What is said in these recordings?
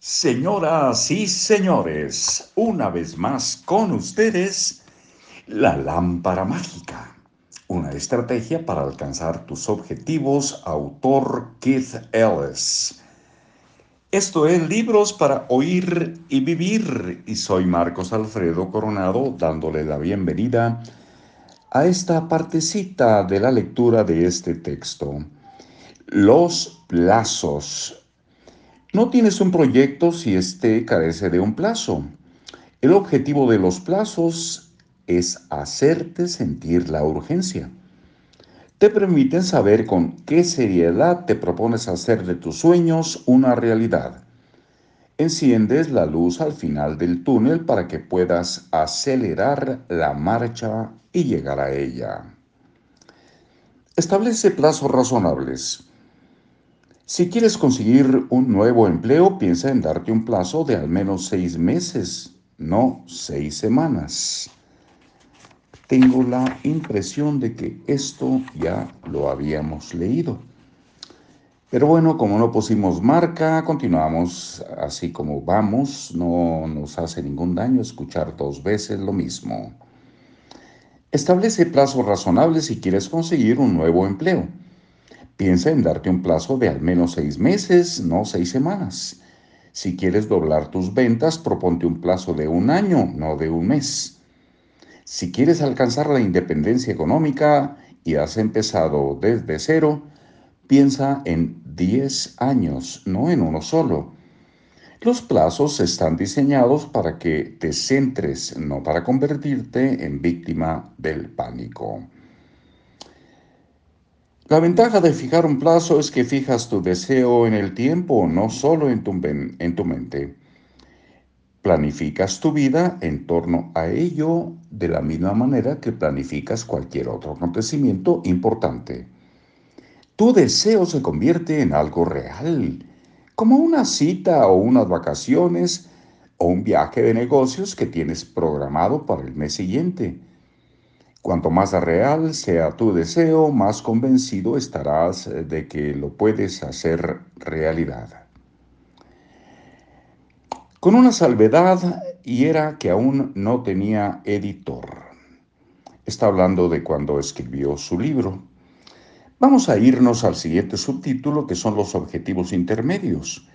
Señoras y señores, una vez más con ustedes, la lámpara mágica, una estrategia para alcanzar tus objetivos, autor Keith Ellis. Esto es Libros para Oír y Vivir y soy Marcos Alfredo Coronado dándole la bienvenida a esta partecita de la lectura de este texto. Los plazos no tienes un proyecto si éste carece de un plazo. El objetivo de los plazos es hacerte sentir la urgencia. Te permiten saber con qué seriedad te propones hacer de tus sueños una realidad. Enciendes la luz al final del túnel para que puedas acelerar la marcha y llegar a ella. Establece plazos razonables. Si quieres conseguir un nuevo empleo, piensa en darte un plazo de al menos seis meses, no seis semanas. Tengo la impresión de que esto ya lo habíamos leído. Pero bueno, como no pusimos marca, continuamos así como vamos. No nos hace ningún daño escuchar dos veces lo mismo. Establece plazos razonables si quieres conseguir un nuevo empleo. Piensa en darte un plazo de al menos seis meses, no seis semanas. Si quieres doblar tus ventas, proponte un plazo de un año, no de un mes. Si quieres alcanzar la independencia económica y has empezado desde cero, piensa en 10 años, no en uno solo. Los plazos están diseñados para que te centres, no para convertirte en víctima del pánico. La ventaja de fijar un plazo es que fijas tu deseo en el tiempo, no solo en tu, en tu mente. Planificas tu vida en torno a ello de la misma manera que planificas cualquier otro acontecimiento importante. Tu deseo se convierte en algo real, como una cita o unas vacaciones o un viaje de negocios que tienes programado para el mes siguiente. Cuanto más real sea tu deseo, más convencido estarás eh, de que lo puedes hacer realidad. Con una salvedad, y era que aún no tenía editor. Está hablando de cuando escribió su libro. Vamos a irnos al siguiente subtítulo, que son los objetivos intermedios.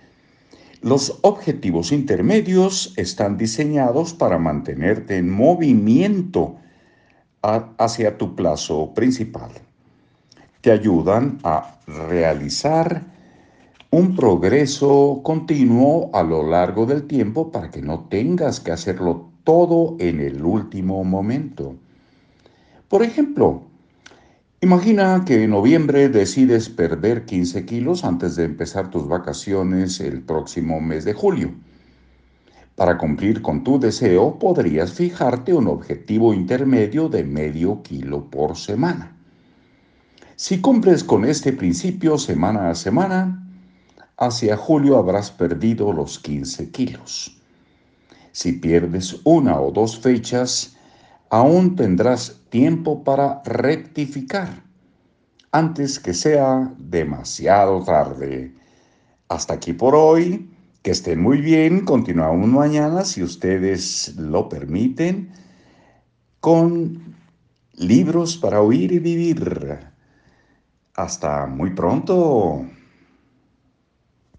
Los objetivos intermedios están diseñados para mantenerte en movimiento hacia tu plazo principal. Te ayudan a realizar un progreso continuo a lo largo del tiempo para que no tengas que hacerlo todo en el último momento. Por ejemplo, imagina que en noviembre decides perder 15 kilos antes de empezar tus vacaciones el próximo mes de julio. Para cumplir con tu deseo podrías fijarte un objetivo intermedio de medio kilo por semana. Si cumples con este principio semana a semana, hacia julio habrás perdido los 15 kilos. Si pierdes una o dos fechas, aún tendrás tiempo para rectificar antes que sea demasiado tarde. Hasta aquí por hoy. Que estén muy bien, continuamos mañana, si ustedes lo permiten, con libros para oír y vivir. Hasta muy pronto.